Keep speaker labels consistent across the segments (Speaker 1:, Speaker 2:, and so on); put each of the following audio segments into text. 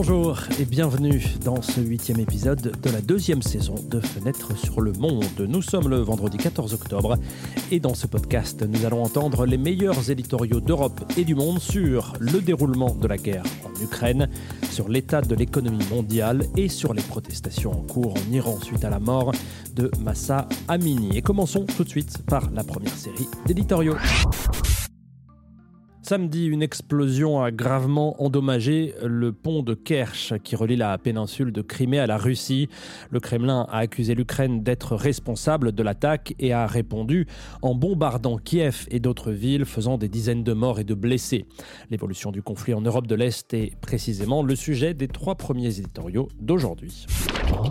Speaker 1: Bonjour et bienvenue dans ce huitième épisode de la deuxième saison de Fenêtre sur le Monde. Nous sommes le vendredi 14 octobre et dans ce podcast, nous allons entendre les meilleurs éditoriaux d'Europe et du monde sur le déroulement de la guerre en Ukraine, sur l'état de l'économie mondiale et sur les protestations en cours en Iran suite à la mort de Massa Amini. Et commençons tout de suite par la première série d'éditoriaux. Samedi, une explosion a gravement endommagé le pont de Kerch qui relie la péninsule de Crimée à la Russie. Le Kremlin a accusé l'Ukraine d'être responsable de l'attaque et a répondu en bombardant Kiev et d'autres villes, faisant des dizaines de morts et de blessés. L'évolution du conflit en Europe de l'Est est précisément le sujet des trois premiers éditoriaux d'aujourd'hui.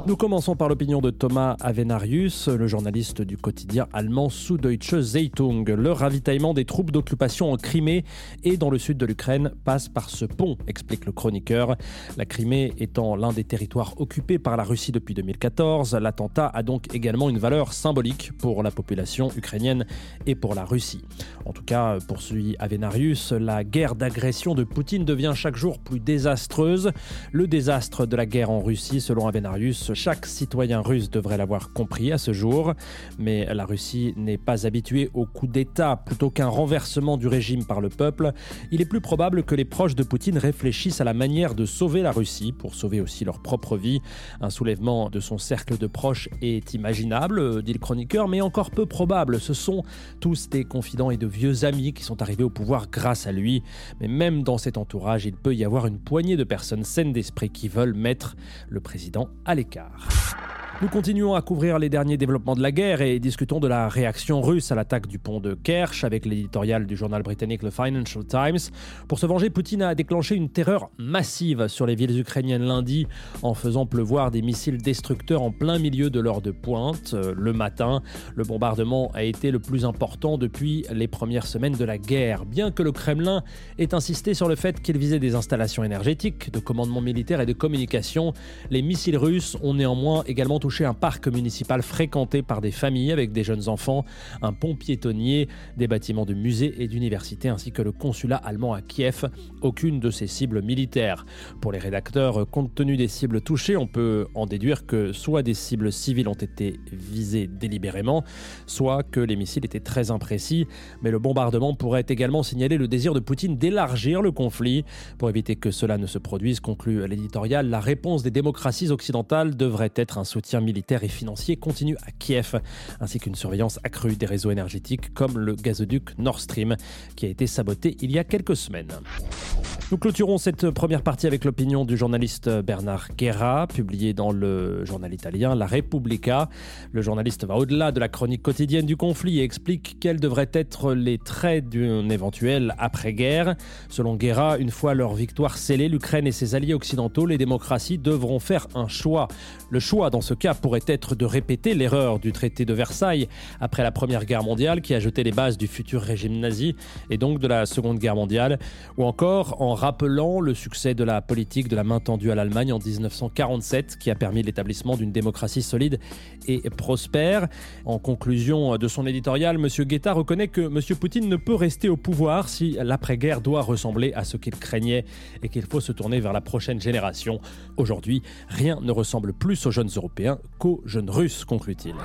Speaker 1: Nous commençons par l'opinion de Thomas Avenarius, le journaliste du quotidien allemand Süddeutsche Zeitung. Le ravitaillement des troupes d'occupation en Crimée et dans le sud de l'Ukraine passe par ce pont, explique le chroniqueur. La Crimée étant l'un des territoires occupés par la Russie depuis 2014, l'attentat a donc également une valeur symbolique pour la population ukrainienne et pour la Russie. En tout cas, poursuit Avenarius, la guerre d'agression de Poutine devient chaque jour plus désastreuse. Le désastre de la guerre en Russie, selon Avenarius, chaque citoyen russe devrait l'avoir compris à ce jour. Mais la Russie n'est pas habituée au coup d'État plutôt qu'un renversement du régime par le peuple il est plus probable que les proches de Poutine réfléchissent à la manière de sauver la Russie pour sauver aussi leur propre vie. Un soulèvement de son cercle de proches est imaginable, dit le chroniqueur, mais encore peu probable. Ce sont tous des confidents et de vieux amis qui sont arrivés au pouvoir grâce à lui. Mais même dans cet entourage, il peut y avoir une poignée de personnes saines d'esprit qui veulent mettre le président à l'écart. Nous continuons à couvrir les derniers développements de la guerre et discutons de la réaction russe à l'attaque du pont de Kerch avec l'éditorial du journal britannique le Financial Times. Pour se venger, Poutine a déclenché une terreur massive sur les villes ukrainiennes lundi en faisant pleuvoir des missiles destructeurs en plein milieu de l'heure de pointe. Le matin, le bombardement a été le plus important depuis les premières semaines de la guerre, bien que le Kremlin ait insisté sur le fait qu'il visait des installations énergétiques, de commandement militaire et de communication. Les missiles russes ont néanmoins également touché un parc municipal fréquenté par des familles avec des jeunes enfants, un pont piétonnier, des bâtiments de musées et d'universités ainsi que le consulat allemand à Kiev, aucune de ces cibles militaires. Pour les rédacteurs, compte tenu des cibles touchées, on peut en déduire que soit des cibles civiles ont été visées délibérément, soit que les missiles étaient très imprécis, mais le bombardement pourrait également signaler le désir de Poutine d'élargir le conflit. Pour éviter que cela ne se produise, conclut l'éditorial, la réponse des démocraties occidentales devrait être un soutien militaire et financier continue à Kiev, ainsi qu'une surveillance accrue des réseaux énergétiques comme le gazoduc Nord Stream, qui a été saboté il y a quelques semaines. Nous clôturons cette première partie avec l'opinion du journaliste Bernard Guerra, publié dans le journal italien La Repubblica. Le journaliste va au-delà de la chronique quotidienne du conflit et explique quels devraient être les traits d'une éventuelle après-guerre. Selon Guerra, une fois leur victoire scellée, l'Ukraine et ses alliés occidentaux, les démocraties devront faire un choix. Le choix, dans ce cas, pourrait être de répéter l'erreur du traité de Versailles après la Première Guerre mondiale qui a jeté les bases du futur régime nazi et donc de la Seconde Guerre mondiale, ou encore en rappelant le succès de la politique de la main tendue à l'Allemagne en 1947 qui a permis l'établissement d'une démocratie solide et prospère. En conclusion de son éditorial, M. Guetta reconnaît que M. Poutine ne peut rester au pouvoir si l'après-guerre doit ressembler à ce qu'il craignait et qu'il faut se tourner vers la prochaine génération. Aujourd'hui, rien ne ressemble plus aux jeunes Européens qu'aux jeunes Russes, conclut-il.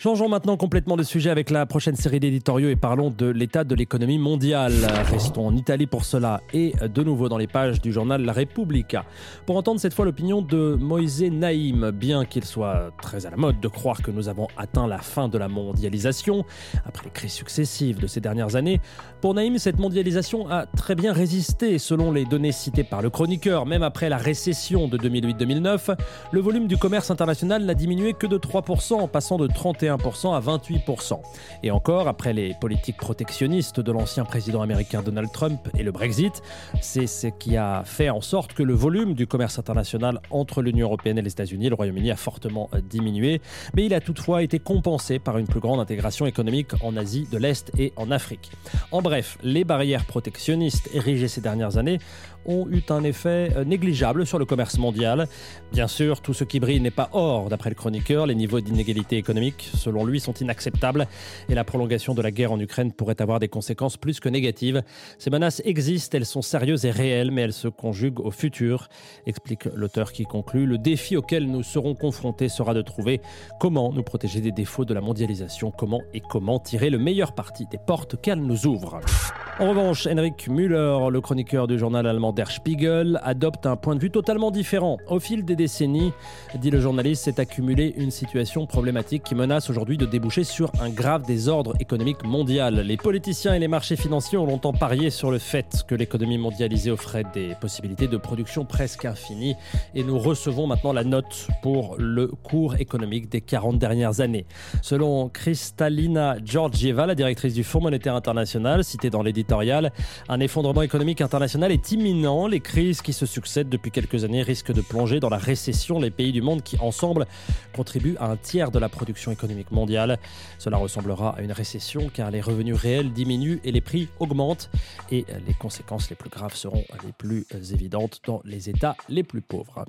Speaker 1: Changeons maintenant complètement de sujet avec la prochaine série d'éditoriaux et parlons de l'état de l'économie mondiale. Restons en Italie pour cela et de nouveau dans les pages du journal La Repubblica pour entendre cette fois l'opinion de Moïse Naïm. Bien qu'il soit très à la mode de croire que nous avons atteint la fin de la mondialisation après les crises successives de ces dernières années, pour Naïm, cette mondialisation a très bien résisté selon les données citées par le chroniqueur. Même après la récession de 2008-2009, le volume du commerce international n'a diminué que de 3%, en passant de 31 à 28%. Et encore, après les politiques protectionnistes de l'ancien président américain Donald Trump et le Brexit, c'est ce qui a fait en sorte que le volume du commerce international entre l'Union européenne et les États-Unis, le Royaume-Uni, a fortement diminué. Mais il a toutefois été compensé par une plus grande intégration économique en Asie de l'Est et en Afrique. En bref, les barrières protectionnistes érigées ces dernières années ont eu un effet euh, négligeable sur le commerce mondial. Bien sûr, tout ce qui brille n'est pas or, d'après le chroniqueur. Les niveaux d'inégalité économique, selon lui, sont inacceptables et la prolongation de la guerre en Ukraine pourrait avoir des conséquences plus que négatives. Ces menaces existent, elles sont sérieuses et réelles, mais elles se conjuguent au futur, explique l'auteur qui conclut. Le défi auquel nous serons confrontés sera de trouver comment nous protéger des défauts de la mondialisation, comment et comment tirer le meilleur parti des portes qu'elle nous ouvre. En revanche, Henrik Müller, le chroniqueur du journal allemand Der Spiegel, adopte un point de vue totalement différent. Au fil des décennies, dit le journaliste, s'est accumulée une situation problématique qui menace aujourd'hui de déboucher sur un grave désordre économique mondial. Les politiciens et les marchés financiers ont longtemps parié sur le fait que l'économie mondialisée offrait des possibilités de production presque infinies et nous recevons maintenant la note pour le cours économique des 40 dernières années. Selon Kristalina Georgieva, la directrice du Fonds monétaire international, citée dans l'édition un effondrement économique international est imminent. Les crises qui se succèdent depuis quelques années risquent de plonger dans la récession les pays du monde qui, ensemble, contribuent à un tiers de la production économique mondiale. Cela ressemblera à une récession car les revenus réels diminuent et les prix augmentent. Et les conséquences les plus graves seront les plus évidentes dans les États les plus pauvres.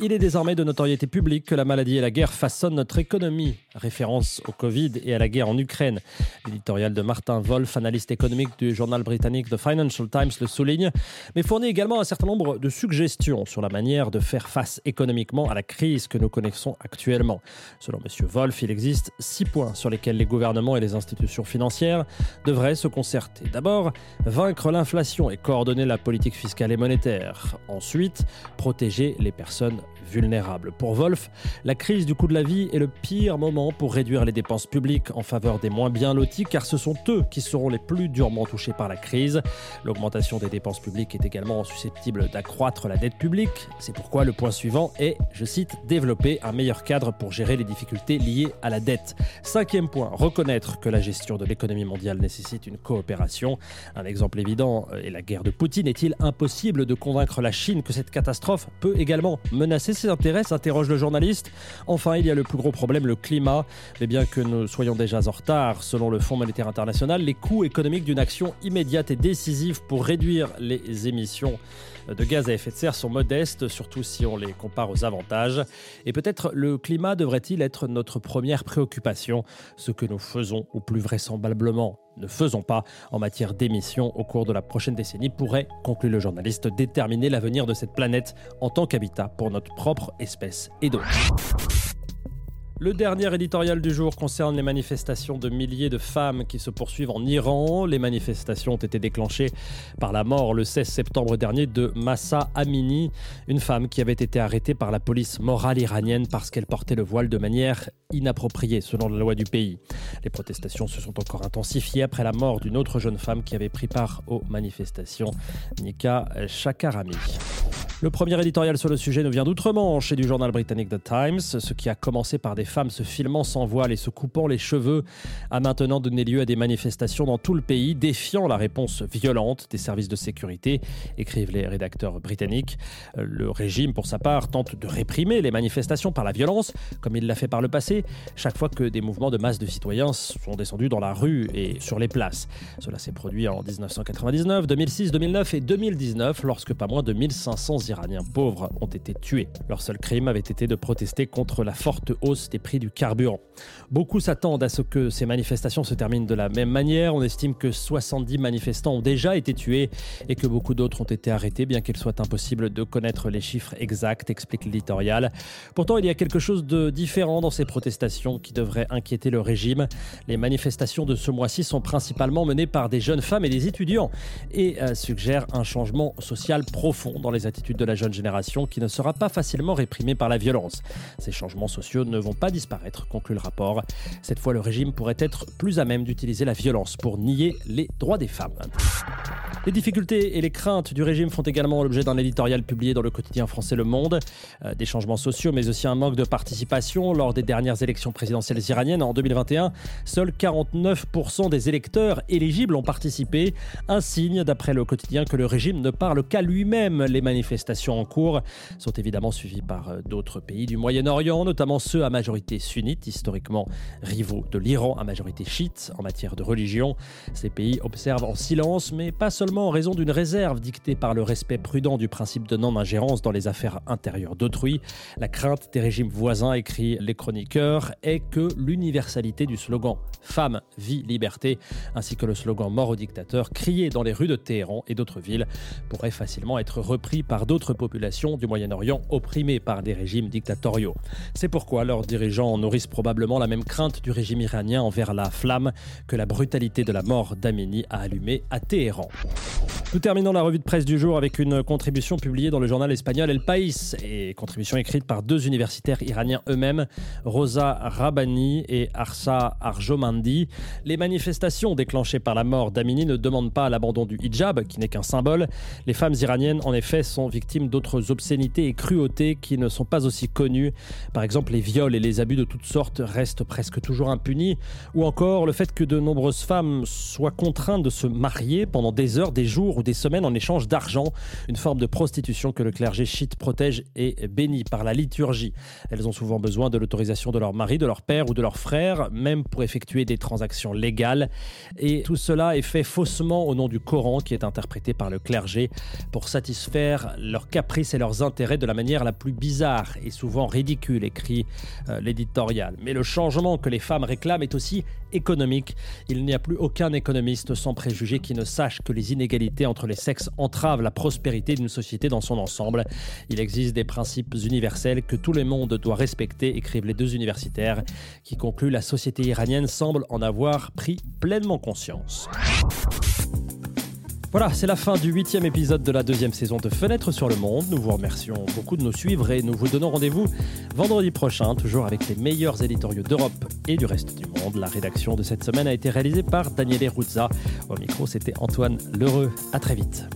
Speaker 1: Il est désormais de notoriété publique que la maladie et la guerre façonnent notre économie. Référence au Covid et à la guerre en Ukraine. L'éditorial de Martin Wolf, analyste économique du journal britannique The Financial Times le souligne, mais fournit également un certain nombre de suggestions sur la manière de faire face économiquement à la crise que nous connaissons actuellement. Selon M. Wolf, il existe six points sur lesquels les gouvernements et les institutions financières devraient se concerter. D'abord, vaincre l'inflation et coordonner la politique fiscale et monétaire. Ensuite, protéger les personnes vulnérables. Pour Wolf, la crise du coût de la vie est le pire moment pour réduire les dépenses publiques en faveur des moins bien lotis, car ce sont eux qui seront les plus durement touchés par la crise. L'augmentation des dépenses publiques est également susceptible d'accroître la dette publique. C'est pourquoi le point suivant est, je cite, développer un meilleur cadre pour gérer les difficultés liées à la Cinquième point, reconnaître que la gestion de l'économie mondiale nécessite une coopération. Un exemple évident est la guerre de Poutine. Est-il impossible de convaincre la Chine que cette catastrophe peut également menacer ses intérêts s'interroge le journaliste. Enfin, il y a le plus gros problème, le climat. Mais bien que nous soyons déjà en retard, selon le Fonds monétaire international, les coûts économiques d'une action immédiate et décisive pour réduire les émissions de gaz à effet de serre sont modestes, surtout si on les compare aux avantages. Et peut-être le climat devrait-il être notre première préoccupation, ce que nous faisons, ou plus vraisemblablement ne faisons pas en matière d'émissions au cours de la prochaine décennie pourrait, conclut le journaliste, déterminer l'avenir de cette planète en tant qu'habitat pour notre propre espèce et d'autres. Le dernier éditorial du jour concerne les manifestations de milliers de femmes qui se poursuivent en Iran. Les manifestations ont été déclenchées par la mort le 16 septembre dernier de Massa Amini, une femme qui avait été arrêtée par la police morale iranienne parce qu'elle portait le voile de manière inappropriée selon la loi du pays. Les protestations se sont encore intensifiées après la mort d'une autre jeune femme qui avait pris part aux manifestations, Nika Shakarami. Le premier éditorial sur le sujet nous vient d'outre-Manche et du journal britannique The Times. Ce qui a commencé par des femmes se filmant sans voile et se coupant les cheveux a maintenant donné lieu à des manifestations dans tout le pays, défiant la réponse violente des services de sécurité, écrivent les rédacteurs britanniques. Le régime, pour sa part, tente de réprimer les manifestations par la violence, comme il l'a fait par le passé, chaque fois que des mouvements de masse de citoyens sont descendus dans la rue et sur les places. Cela s'est produit en 1999, 2006, 2009 et 2019, lorsque pas moins de 1500 Iraniens pauvres ont été tués. Leur seul crime avait été de protester contre la forte hausse des prix du carburant. Beaucoup s'attendent à ce que ces manifestations se terminent de la même manière. On estime que 70 manifestants ont déjà été tués et que beaucoup d'autres ont été arrêtés, bien qu'il soit impossible de connaître les chiffres exacts, explique l'éditorial. Pourtant, il y a quelque chose de différent dans ces protestations qui devrait inquiéter le régime. Les manifestations de ce mois-ci sont principalement menées par des jeunes femmes et des étudiants et euh, suggèrent un changement social profond dans les attitudes de la jeune génération qui ne sera pas facilement réprimée par la violence. Ces changements sociaux ne vont pas disparaître, conclut le rapport. Cette fois, le régime pourrait être plus à même d'utiliser la violence pour nier les droits des femmes. Les difficultés et les craintes du régime font également l'objet d'un éditorial publié dans le quotidien français Le Monde. Euh, des changements sociaux, mais aussi un manque de participation lors des dernières élections présidentielles iraniennes en 2021. Seuls 49% des électeurs éligibles ont participé. Un signe, d'après le quotidien, que le régime ne parle qu'à lui-même. Les manifestations en cours sont évidemment suivies par euh, d'autres pays du Moyen-Orient, notamment ceux à majorité sunnite, historiquement rivaux de l'Iran à majorité chiite en matière de religion. Ces pays observent en silence, mais pas seulement en raison d'une réserve dictée par le respect prudent du principe de non-ingérence dans les affaires intérieures d'autrui. La crainte des régimes voisins, écrit les chroniqueurs, est que l'universalité du slogan Femme, vie, liberté, ainsi que le slogan Mort au dictateur, crié dans les rues de Téhéran et d'autres villes, pourrait facilement être repris par d'autres populations du Moyen-Orient opprimées par des régimes dictatoriaux. C'est pourquoi leurs dirigeants nourrissent probablement la même crainte du régime iranien envers la flamme que la brutalité de la mort d'Amini a allumée à Téhéran. Nous terminons la revue de presse du jour avec une contribution publiée dans le journal espagnol El País et contribution écrite par deux universitaires iraniens eux-mêmes, Rosa Rabani et Arsa Arjomandi. Les manifestations déclenchées par la mort d'Amini ne demandent pas l'abandon du hijab, qui n'est qu'un symbole. Les femmes iraniennes, en effet, sont victimes d'autres obscénités et cruautés qui ne sont pas aussi connues. Par exemple, les viols et les abus de toutes sortes restent presque toujours impunis, ou encore le fait que de nombreuses femmes soient contraintes de se marier pendant des heures, des jours ou des semaines en échange d'argent, une forme de prostitution que le clergé chiite protège et bénit par la liturgie. Elles ont souvent besoin de l'autorisation de leur mari, de leur père ou de leur frère, même pour effectuer des transactions légales. Et tout cela est fait faussement au nom du Coran qui est interprété par le clergé pour satisfaire leurs caprices et leurs intérêts de la manière la plus bizarre et souvent ridicule, écrit euh, l'éditorial. Mais le changement que les femmes réclament est aussi économique. Il n'y a plus aucun économiste sans préjugés qui ne sache que les inégalités entre les sexes entravent la prospérité d'une société dans son ensemble. Il existe des principes universels que tout le monde doit respecter, écrivent les deux universitaires, qui concluent la société iranienne semble en avoir pris pleinement conscience. Voilà, c'est la fin du huitième épisode de la deuxième saison de Fenêtre sur le Monde. Nous vous remercions beaucoup de nous suivre et nous vous donnons rendez-vous vendredi prochain, toujours avec les meilleurs éditoriaux d'Europe et du reste du monde. La rédaction de cette semaine a été réalisée par Daniele Ruzza. Au micro, c'était Antoine Lheureux. À très vite.